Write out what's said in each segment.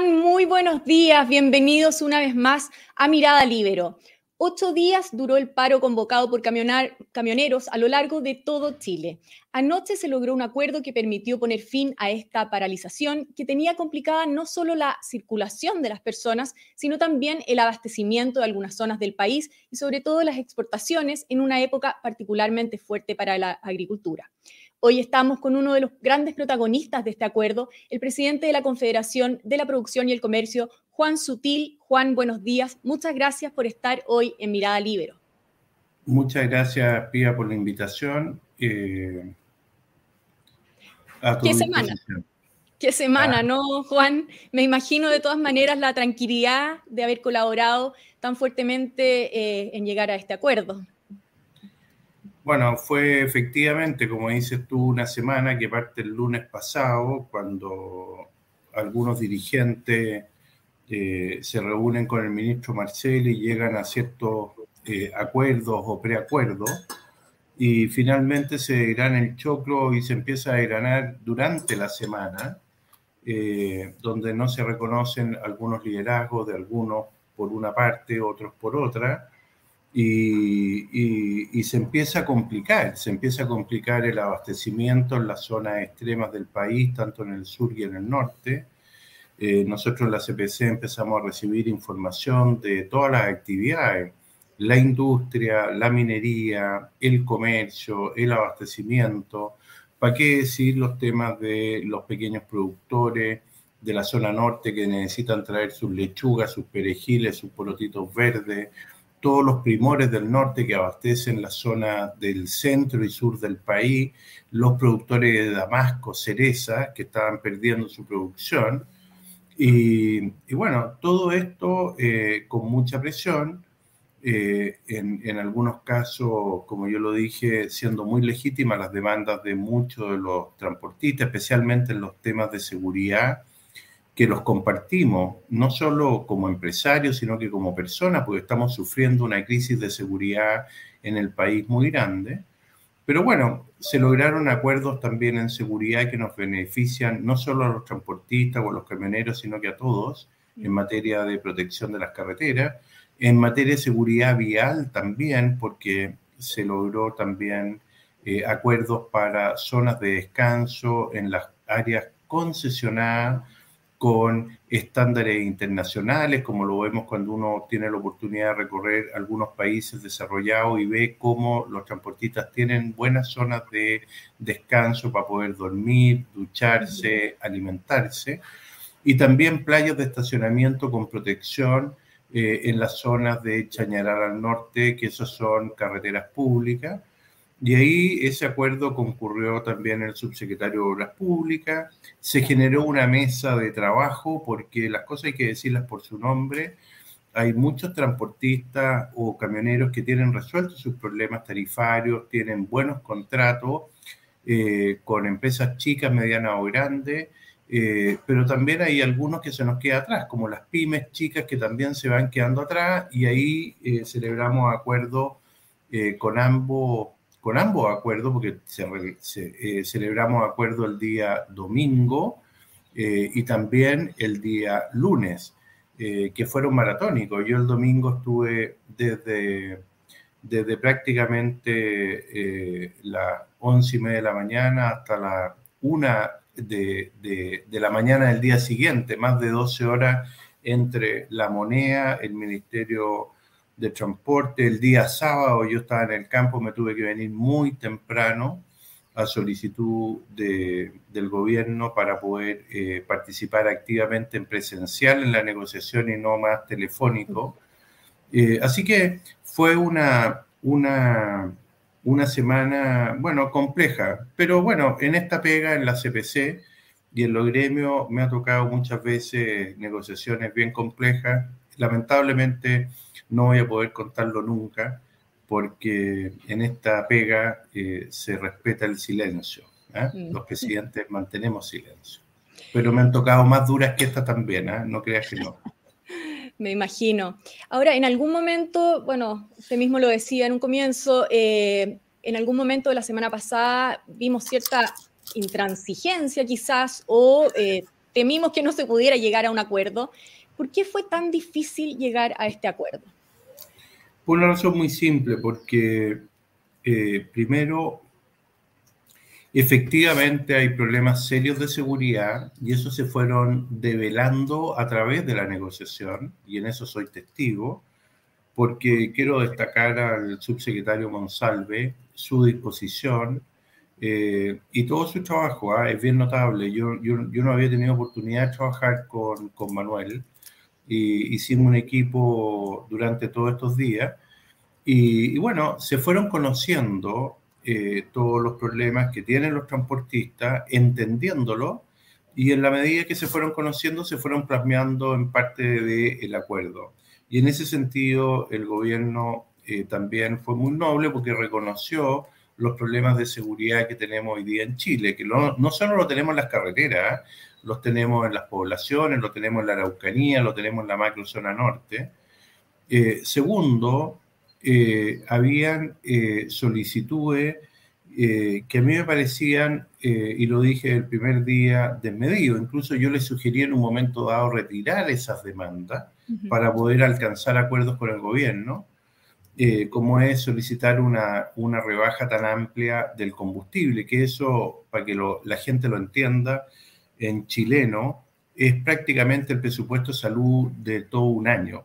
Muy buenos días. Bienvenidos una vez más a Mirada Libero. Ocho días duró el paro convocado por camioneros a lo largo de todo Chile. Anoche se logró un acuerdo que permitió poner fin a esta paralización que tenía complicada no solo la circulación de las personas, sino también el abastecimiento de algunas zonas del país y sobre todo las exportaciones en una época particularmente fuerte para la agricultura. Hoy estamos con uno de los grandes protagonistas de este acuerdo, el presidente de la Confederación de la Producción y el Comercio, Juan Sutil. Juan, buenos días. Muchas gracias por estar hoy en Mirada Libero. Muchas gracias, Pía, por la invitación. Eh, ¿Qué semana? Qué semana, ah. ¿no, Juan? Me imagino de todas maneras la tranquilidad de haber colaborado tan fuertemente eh, en llegar a este acuerdo. Bueno, fue efectivamente, como dices tú, una semana que parte el lunes pasado, cuando algunos dirigentes eh, se reúnen con el ministro Marcel y llegan a ciertos eh, acuerdos o preacuerdos, y finalmente se irán el choclo y se empieza a ganar durante la semana, eh, donde no se reconocen algunos liderazgos de algunos por una parte, otros por otra, y, se empieza a complicar, se empieza a complicar el abastecimiento en las zonas extremas del país, tanto en el sur y en el norte. Eh, nosotros en la CPC empezamos a recibir información de todas las actividades, la industria, la minería, el comercio, el abastecimiento, ¿para qué decir los temas de los pequeños productores de la zona norte que necesitan traer sus lechugas, sus perejiles, sus porotitos verdes? Todos los primores del norte que abastecen la zona del centro y sur del país, los productores de Damasco, cereza, que estaban perdiendo su producción. Y, bueno, todo esto eh, con mucha presión, eh, en, en, algunos casos, como yo lo dije, siendo muy legítimas las demandas de muchos de los transportistas, especialmente en los temas de seguridad que los compartimos, no solo como empresarios, sino que como personas, porque estamos sufriendo una crisis de seguridad en el país muy grande. Pero bueno, se lograron acuerdos también en seguridad que nos benefician no solo a los transportistas o a los camioneros, sino que a todos en materia de protección de las carreteras, en materia de seguridad vial también, porque se logró también eh, acuerdos para zonas de descanso en las áreas concesionadas con estándares internacionales, como lo vemos cuando uno tiene la oportunidad de recorrer algunos países desarrollados y ve cómo los transportistas tienen buenas zonas de descanso para poder dormir, ducharse, alimentarse, y también playas de estacionamiento con protección eh, en las zonas de Chañaral al norte, que esas son carreteras públicas, y ahí ese acuerdo concurrió también el subsecretario de Obras Públicas, se generó una mesa de trabajo porque las cosas hay que decirlas por su nombre. Hay muchos transportistas o camioneros que tienen resueltos sus problemas tarifarios, tienen buenos contratos eh, con empresas chicas, medianas o grandes, eh, pero también hay algunos que se nos quedan atrás, como las pymes chicas que también se van quedando atrás y ahí eh, celebramos acuerdos con ambos con ambos acuerdos, porque eh, celebramos acuerdo el día domingo eh, y también el día lunes, eh, que fueron maratónicos. Yo el domingo estuve desde, desde prácticamente las once y media de la mañana hasta la una de, de, la mañana del día siguiente, más de 12 horas entre la moneda, el Ministerio de transporte. El día sábado yo estaba en el campo, me tuve que venir muy temprano a solicitud del gobierno para poder eh, participar activamente en presencial en la negociación y no más telefónico. Eh, así que fue una, una, una semana, bueno, compleja, pero bueno, en esta pega en la CPC y en los gremios me ha tocado muchas veces negociaciones bien complejas. Lamentablemente, no voy a poder contarlo nunca porque en esta pega eh, se respeta el silencio. ¿eh? Mm. Los presidentes mantenemos silencio. Pero me han tocado más duras que esta también, ¿eh? no creas que no. Me imagino. Ahora, en algún momento, bueno, usted mismo lo decía en un comienzo, en algún momento de la semana pasada vimos cierta intransigencia quizás o temimos que no se pudiera llegar a un acuerdo. ¿Por qué fue tan difícil llegar a este acuerdo? Por una razón muy simple, porque eh, primero, efectivamente hay problemas serios de seguridad y eso se fueron develando a través de la negociación, y en eso soy testigo, porque quiero destacar al subsecretario Monsalve su disposición eh, y todo su trabajo, ¿ah? es bien notable. Yo, yo, yo, no había tenido oportunidad de trabajar con, con Manuel y hicimos un equipo durante todos estos días y, bueno, se fueron conociendo eh, todos los problemas que tienen los transportistas, entendiéndolo, y en la medida que se fueron conociendo, se fueron plasmeando en parte del acuerdo. Y en ese sentido, el gobierno eh, también fue muy noble porque reconoció los problemas de seguridad que tenemos hoy día en Chile, que no, no solo lo tenemos en las carreteras, los tenemos en las poblaciones, lo tenemos en la Araucanía, lo tenemos en la macrozona norte. Eh, segundo, eh, habían eh, solicitudes eh, que a mí me parecían, y lo dije el primer día, desmedido. Incluso yo les sugerí en un momento dado retirar esas demandas para poder alcanzar acuerdos con el gobierno, como es solicitar una, una, rebaja tan amplia del combustible, que eso, para que la gente lo entienda, en chileno es prácticamente el presupuesto de salud de todo un año.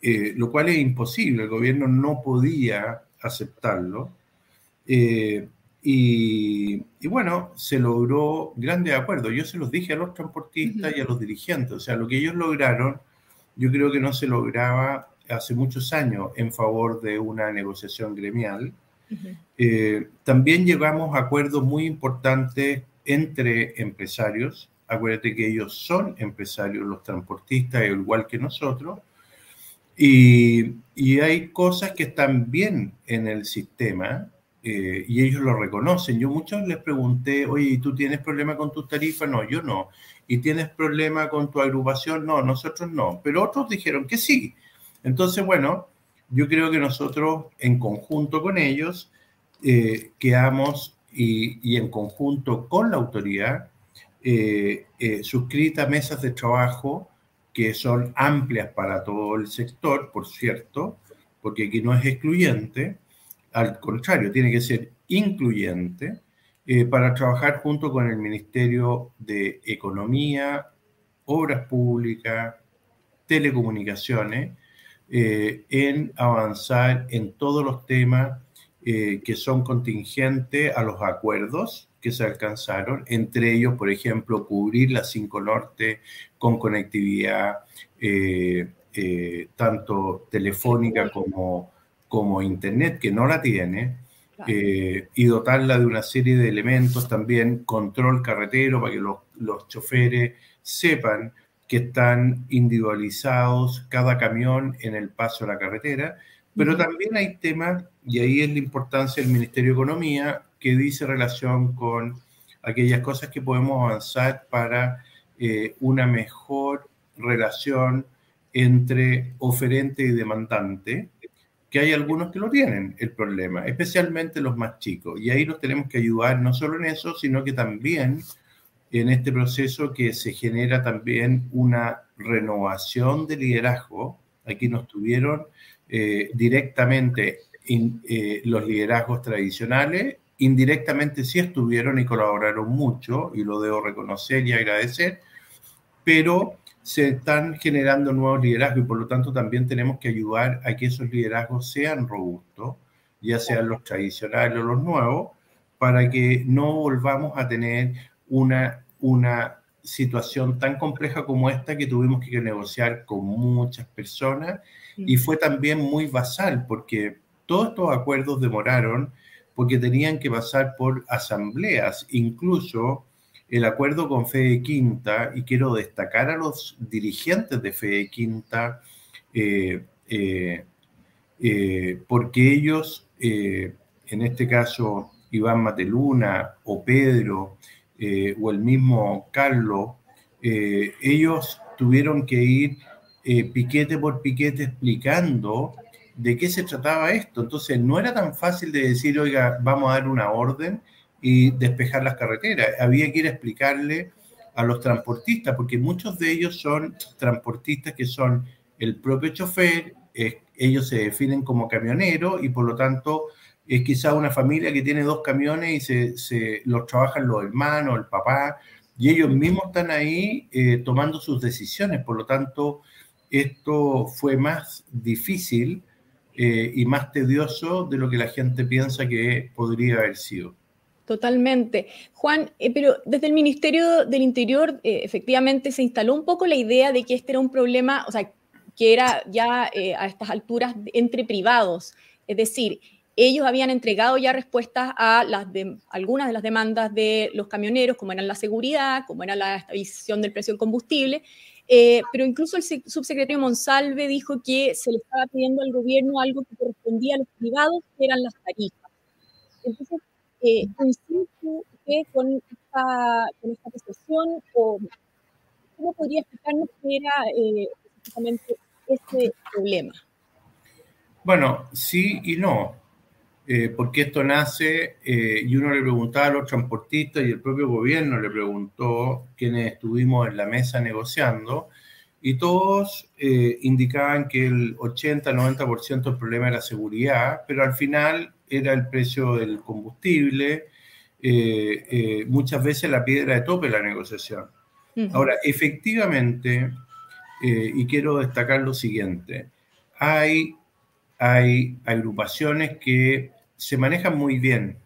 Eh, lo cual es imposible, el gobierno no podía aceptarlo. Eh, y, bueno, se logró grande acuerdo. Yo se los dije a los transportistas y a los dirigentes, o sea, lo que ellos lograron, yo creo que no se lograba hace muchos años en favor de una negociación gremial. Eh, también llegamos a acuerdos muy importantes entre empresarios. Acuérdate que ellos son empresarios, los transportistas, igual que nosotros, y, hay cosas que están bien en el sistema eh, y ellos lo reconocen. Yo muchos les pregunté, oye, ¿tú tienes problema con tus tarifas? No, yo no. ¿Y tienes problema con tu agrupación? No, nosotros no. Pero otros dijeron que sí. Entonces, bueno, yo creo que nosotros en conjunto con ellos eh, quedamos y, en conjunto con la autoridad eh, eh mesas de trabajo que son amplias para todo el sector, por cierto, porque aquí no es excluyente, al contrario, tiene que ser incluyente eh, para trabajar junto con el Ministerio de Economía, Obras Públicas, Telecomunicaciones, eh, en avanzar en todos los temas eh, que son contingentes a los acuerdos que se alcanzaron, entre ellos, por ejemplo, cubrir la 5 Norte con conectividad eh, eh, tanto telefónica como, como Internet, que no la tiene, eh, y dotarla de una serie de elementos, también control carretero para que los, los choferes sepan que están individualizados cada camión en el paso a la carretera, pero también hay temas, y ahí es la importancia del Ministerio de Economía, que dice relación con aquellas cosas que podemos avanzar para eh, una mejor relación entre oferente y demandante, que hay algunos que lo tienen el problema, especialmente los más chicos. Y ahí los tenemos que ayudar no solo en eso, sino que también en este proceso que se genera también una renovación de liderazgo. Aquí nos tuvieron eh, directamente eh, los liderazgos tradicionales indirectamente sí estuvieron y colaboraron mucho, y lo debo reconocer y agradecer, pero se están generando nuevos liderazgos y por lo tanto también tenemos que ayudar a que esos liderazgos sean robustos, ya sean los tradicionales o los nuevos, para que no volvamos a tener una, una situación tan compleja como esta que tuvimos que negociar con muchas personas y fue también muy basal porque todos estos acuerdos demoraron porque tenían que pasar por asambleas, incluso el acuerdo con Fede Quinta, y quiero destacar a los dirigentes de Fede Quinta, eh, eh, eh, porque ellos, en este caso Iván Mateluna o Pedro o el mismo Carlos, ellos tuvieron que ir piquete por piquete explicando de qué se trataba esto. Entonces, no era tan fácil de decir, oiga, vamos a dar una orden y despejar las carreteras. Había que ir a explicarle a los transportistas, porque muchos de ellos son transportistas que son el propio chofer, ellos se definen como camioneros y por lo tanto es quizá una familia que tiene dos camiones y se, se los trabajan los hermanos, el papá, y ellos mismos están ahí eh, tomando sus decisiones. Por lo tanto, esto fue más difícil eh, y más tedioso de lo que la gente piensa que podría haber sido. Totalmente. Juan, eh, pero desde el Ministerio del Interior efectivamente se instaló un poco la idea de que este era un problema, o sea, que era ya a estas alturas entre privados. Es decir, ellos habían entregado ya respuestas a algunas de las demandas de los camioneros, como eran la seguridad, como era la estabilización del precio del combustible, eh, pero incluso el subsecretario Monsalve dijo que se le estaba pidiendo al gobierno algo que correspondía a los privados, que eran las tarifas. Entonces, eh, con esta, con esta posesión, o ¿cómo podría explicarnos qué era eh, específicamente este problema? Bueno, sí y no. Eh, porque esto nace eh, y uno le preguntaba a los transportistas y el propio gobierno le preguntó quienes estuvimos en la mesa negociando y todos eh, indicaban que el 80-90% del problema era seguridad, pero al final era el precio del combustible, muchas veces la piedra de tope de la negociación. Ahora, efectivamente, y quiero destacar lo siguiente, hay hay agrupaciones que se manejan muy bien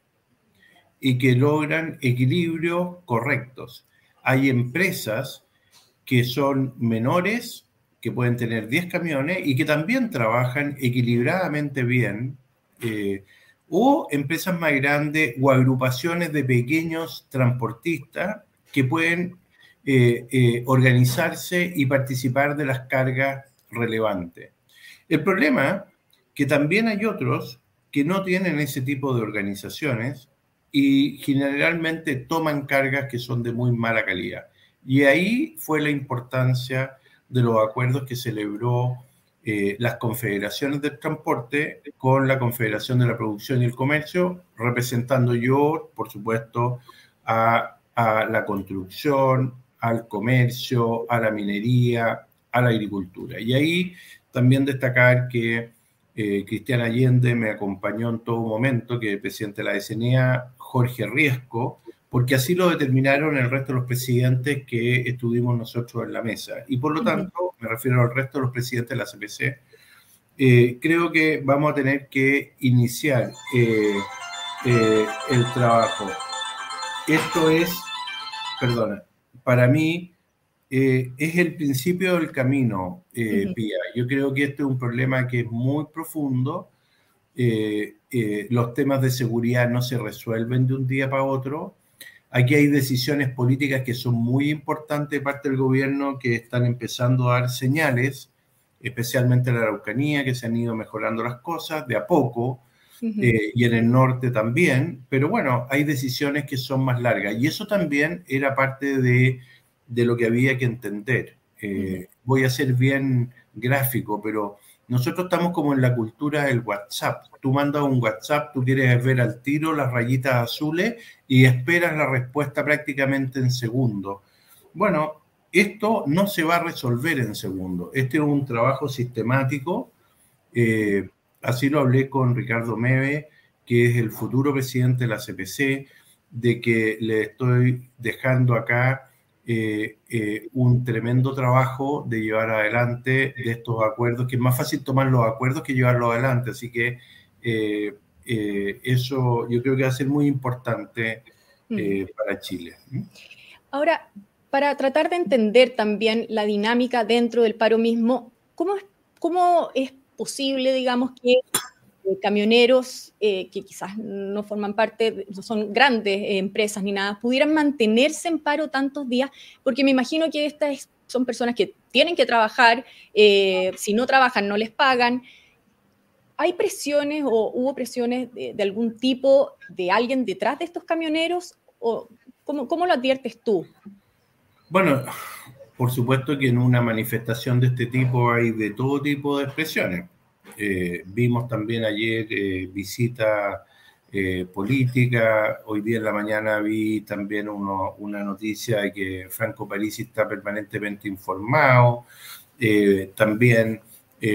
y que logran equilibrios correctos. Hay empresas que son menores, que pueden tener 10 camiones y que también trabajan equilibradamente bien, eh, o empresas más grandes o agrupaciones de pequeños transportistas que pueden eh, eh, organizarse y participar de las cargas relevantes. El problema que también hay otros que no tienen ese tipo de organizaciones y generalmente toman cargas que son de muy mala calidad. Y ahí fue la importancia de los acuerdos que celebró eh, las confederaciones del transporte con la Confederación de la Producción y el Comercio, representando yo, por supuesto, a, a la construcción, al comercio, a la minería, a la agricultura. Y ahí también destacar que eh, Cristian Allende me acompañó en todo momento, que el presidente de la SNA, Jorge Riesco, porque así lo determinaron el resto de los presidentes que estuvimos nosotros en la mesa. Y por lo tanto, me refiero al resto de los presidentes de la CPC, eh, creo que vamos a tener que iniciar eh, el trabajo. Esto es, perdona, para mí eh, es el principio del camino, eh, Pía. Yo creo que este es un problema que es muy profundo. Eh, los temas de seguridad no se resuelven de un día para otro. Aquí hay decisiones políticas que son muy importantes de parte del gobierno que están empezando a dar señales, especialmente en la Araucanía, que se han ido mejorando las cosas de a poco. y en el norte también, pero bueno, hay decisiones que son más largas y eso también era parte de de lo que había que entender. Eh, voy a ser bien gráfico, pero nosotros estamos como en la cultura del WhatsApp. Tú mandas un WhatsApp, tú quieres ver al tiro las rayitas azules y esperas la respuesta prácticamente en segundo. Bueno, esto no se va a resolver en segundo. Este es un trabajo sistemático. Eh, así lo hablé con Ricardo Meve, que es el futuro presidente de la CPC, de que le estoy dejando acá eh, eh, un tremendo trabajo de llevar adelante de estos acuerdos, que es más fácil tomar los acuerdos que llevarlos adelante. Así que eh, eso yo creo que va a ser muy importante mm. para Chile. Ahora, para tratar de entender también la dinámica dentro del paro mismo, ¿cómo es, cómo es posible, digamos, que camioneros eh, que quizás no forman parte, no son grandes eh, empresas ni nada, pudieran mantenerse en paro tantos días, porque me imagino que estas son personas que tienen que trabajar, eh, si no trabajan no les pagan. ¿Hay presiones o hubo presiones de, algún tipo de alguien detrás de estos camioneros? ¿O cómo, cómo lo adviertes tú? Bueno, por supuesto que en una manifestación de este tipo hay de todo tipo de expresiones eh, vimos también ayer eh, visita eh, política. Hoy día en la mañana vi también una noticia de que Franco Parisi está permanentemente informado. Eh, también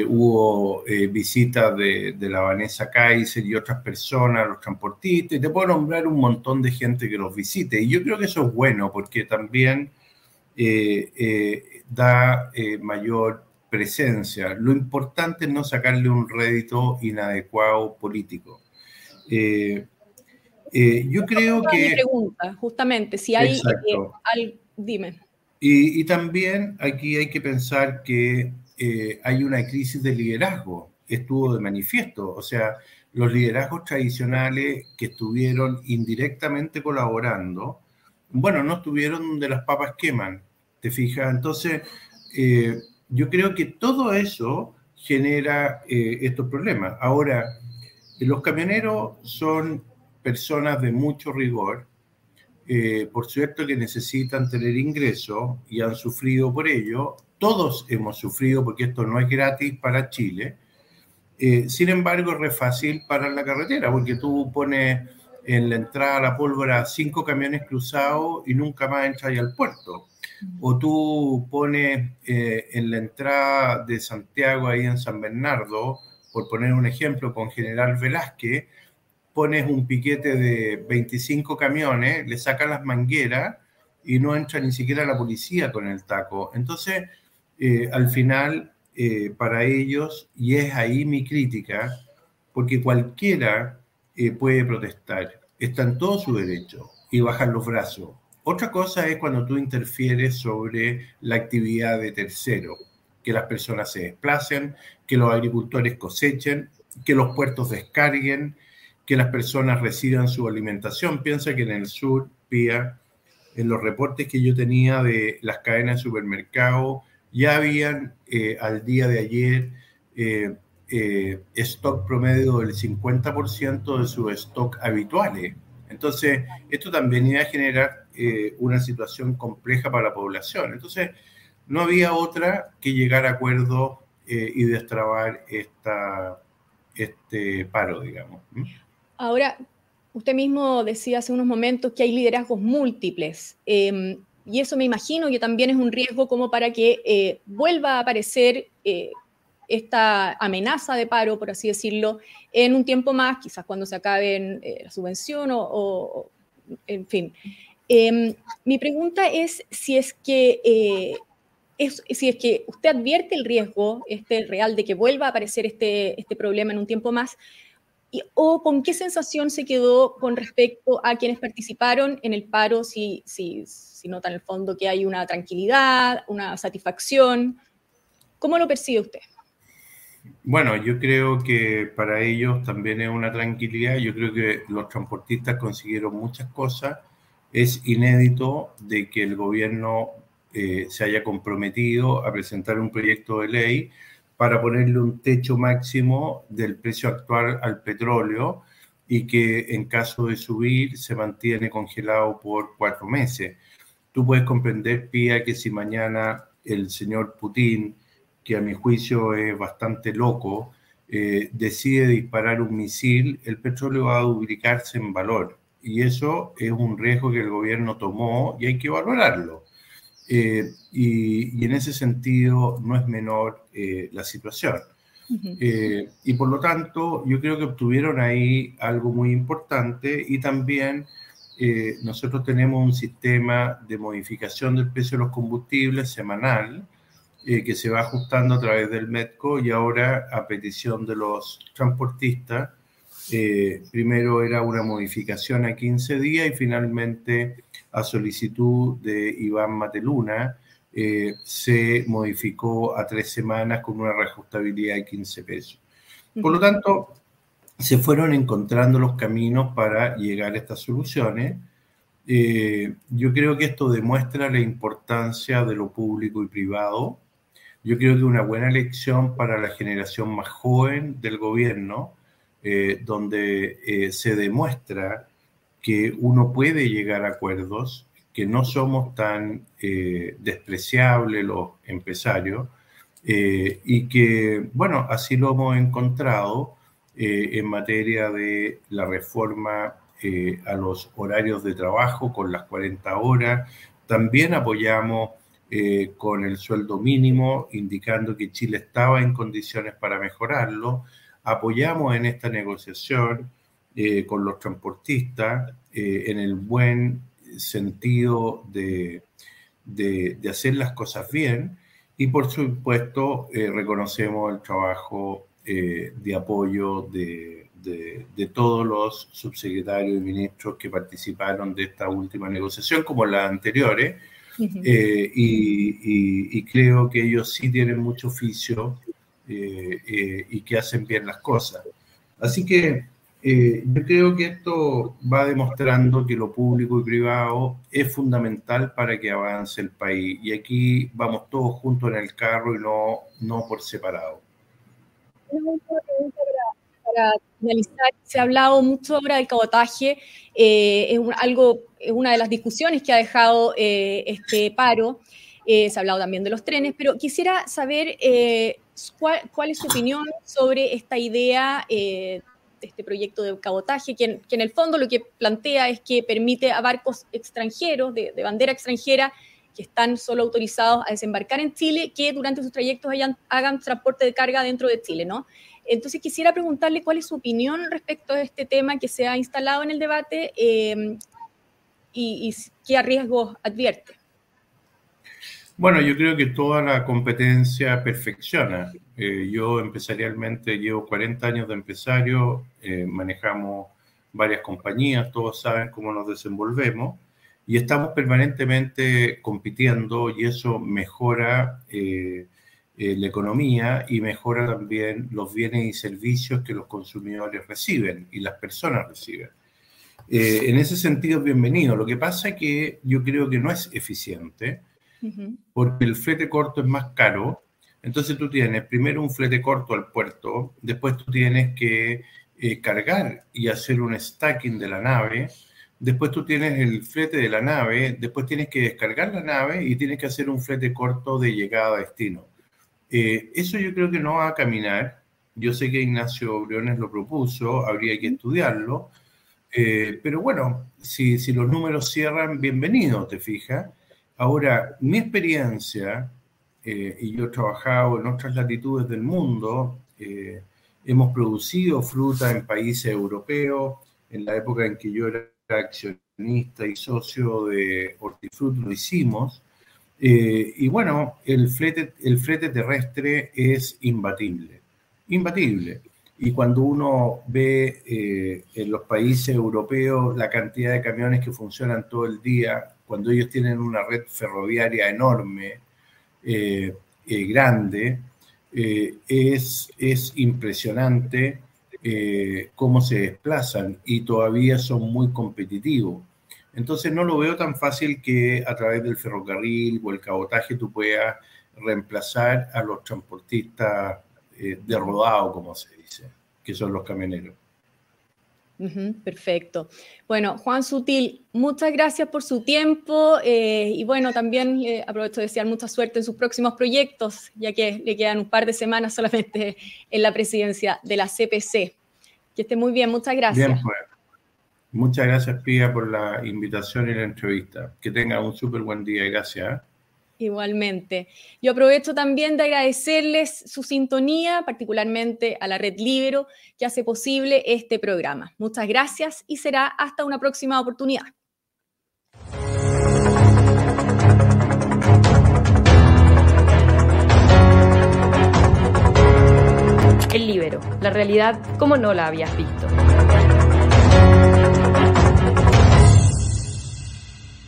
hubo visitas de, de, la Vanessa Kaiser y otras personas, los transportistas, y te puedo nombrar un montón de gente que los visite. Y yo creo que eso es bueno porque también da mayor presencia. Lo importante es no sacarle un rédito inadecuado político. Eh, eh, yo creo que... Mi pregunta, justamente, si hay... Eh, dime. Y, también aquí hay que pensar que hay una crisis de liderazgo, estuvo de manifiesto, o sea, los liderazgos tradicionales que estuvieron indirectamente colaborando, bueno, no estuvieron donde las papas queman, ¿te fijas? Entonces, yo creo que todo eso genera estos problemas. Ahora, los camioneros son personas de mucho rigor, eh, por cierto que necesitan tener ingresos y han sufrido por ello. Todos hemos sufrido porque esto no es gratis para Chile. Eh, sin embargo, es fácil para la carretera porque tú pones en la entrada a la pólvora cinco camiones cruzados y nunca más entras al puerto. O tú pones eh, en la entrada de Santiago, ahí en San Bernardo, por poner un ejemplo, con General Velázquez, pones un piquete de 25 camiones, le sacas las mangueras y no entra ni siquiera la policía con el taco. Entonces, eh, al final, eh, para ellos, y es ahí mi crítica, porque cualquiera puede protestar, está en todo su derecho y bajar los brazos. Otra cosa es cuando tú interfieres sobre la actividad de tercero que las personas se desplacen, que los agricultores cosechen, que los puertos descarguen, que las personas reciban su alimentación. Piensa que en el sur, Pía, en los reportes que yo tenía de las cadenas de supermercado, ya habían eh, al día de ayer eh, eh, stock promedio del 50% de su stock habituales. Entonces, esto también iba a generar una situación compleja para la población. Entonces, no había otra que llegar a acuerdo eh, y destrabar esta, este paro, digamos. Ahora, usted mismo decía hace unos momentos que hay liderazgos múltiples. Em, y eso me imagino que también es un riesgo como para que eh, vuelva a aparecer eh, esta amenaza de paro, por así decirlo, en un tiempo más, quizás cuando se acabe la subvención o, en fin. Em, mi pregunta es si es que si es que usted advierte el riesgo este real de que vuelva a aparecer este, este problema en un tiempo más, o con qué sensación se quedó con respecto a quienes participaron en el paro, si, si, si nota en el fondo que hay una tranquilidad, una satisfacción. ¿Cómo lo percibe usted? Bueno, yo creo que para ellos también es una tranquilidad. Yo creo que los transportistas consiguieron muchas cosas. Es inédito de que el gobierno eh, se haya comprometido a presentar un proyecto de ley para ponerle un techo máximo del precio actual al petróleo y que en caso de subir se mantiene congelado por cuatro meses. Tú puedes comprender, Pía, que si mañana el señor Putin, que a mi juicio es bastante loco, eh, decide disparar un misil, el petróleo va a duplicarse en valor. Y eso es un riesgo que el gobierno tomó y hay que valorarlo. Eh, y, en ese sentido no es menor eh, la situación. Eh, y por lo tanto, yo creo que obtuvieron ahí algo muy importante y también nosotros tenemos un sistema de modificación del precio de los combustibles semanal que se va ajustando a través del MEDCO y ahora a petición de los transportistas. Primero era una modificación a 15 días y finalmente a solicitud de Iván Mateluna, eh, se modificó a tres semanas con una reajustabilidad de 15 pesos. Por lo tanto, se fueron encontrando los caminos para llegar a estas soluciones. Eh, yo creo que esto demuestra la importancia de lo público y privado. Yo creo que una buena lección para la generación más joven del gobierno, eh, donde se demuestra que uno puede llegar a acuerdos, que no somos tan eh, despreciables los empresarios eh, y que, bueno, así lo hemos encontrado en materia de la reforma a los horarios de trabajo con las 40 horas. También apoyamos con el sueldo mínimo, indicando que Chile estaba en condiciones para mejorarlo. Apoyamos en esta negociación con los transportistas en el buen sentido de, de, hacer las cosas bien. Y por supuesto eh, reconocemos el trabajo eh, de apoyo de, de, todos los subsecretarios y ministros que participaron de esta última negociación como las anteriores. Eh, y, y, creo que ellos sí tienen mucho oficio y que hacen bien las cosas. Así que eh, yo creo que esto va demostrando que lo público y privado es fundamental para que avance el país. Y aquí vamos todos juntos en el carro y no, no por separado. Para, finalizar, se ha hablado mucho ahora del cabotaje. Eh, es, algo, es una de las discusiones que ha dejado eh, este paro. se ha hablado también de los trenes, pero quisiera saber cuál, cuál, es su opinión sobre esta idea este proyecto de cabotaje, que en, el fondo lo que plantea es que permite a barcos extranjeros, de, bandera extranjera, que están solo autorizados a desembarcar en Chile, que durante sus trayectos hagan transporte de carga dentro de Chile, ¿no? Entonces quisiera preguntarle cuál es su opinión respecto a este tema que se ha instalado en el debate eh, y, y qué riesgos advierte. Bueno, yo creo que toda la competencia perfecciona. Eh, yo empresarialmente llevo 40 años de empresario, eh, manejamos varias compañías, todos saben cómo nos desenvolvemos y estamos permanentemente compitiendo y eso mejora eh, la economía y mejora también los bienes y servicios que los consumidores reciben y las personas reciben. en ese sentido, bienvenido. Lo que pasa es que yo creo que no es eficiente porque el flete corto es más caro. Entonces tú tienes primero un flete corto al puerto, después tú tienes que eh, cargar y hacer un stacking de la nave, después tú tienes el flete de la nave, después tienes que descargar la nave y tienes que hacer un flete corto de llegada a destino. Eh, eso yo creo que no va a caminar. Yo sé que Ignacio Briones lo propuso, habría que estudiarlo, eh, pero bueno, si, si los números cierran, bienvenido, te fijas. Ahora, mi experiencia, eh, y yo he trabajado en otras latitudes del mundo, eh, hemos producido fruta en países europeos, en la época en que yo era accionista y socio de Hortifruti lo hicimos, eh, y bueno, el flete, el flete terrestre es imbatible, imbatible. Y cuando uno ve en los países europeos la cantidad de camiones que funcionan todo el día, cuando ellos tienen una red ferroviaria enorme, eh, eh, grande, eh, es, es impresionante cómo se desplazan y todavía son muy competitivos. Entonces no lo veo tan fácil que a través del ferrocarril o el cabotaje tú puedas reemplazar a los transportistas de rodado, como se dice, que son los camioneros perfecto. Bueno, Juan Sutil, muchas gracias por su tiempo eh, y bueno, también aprovecho de desear mucha suerte en sus próximos proyectos, ya que le quedan un par de semanas solamente en la presidencia de la CPC. Que esté muy bien, muchas gracias. Bien, pues. Muchas gracias, Pía, por la invitación y la entrevista. Que tenga un súper buen día y gracias. Igualmente. Yo aprovecho también de agradecerles su sintonía, particularmente a la Red Libero, que hace posible este programa. Muchas gracias y será hasta una próxima oportunidad. El Libero, la realidad como no la habías visto.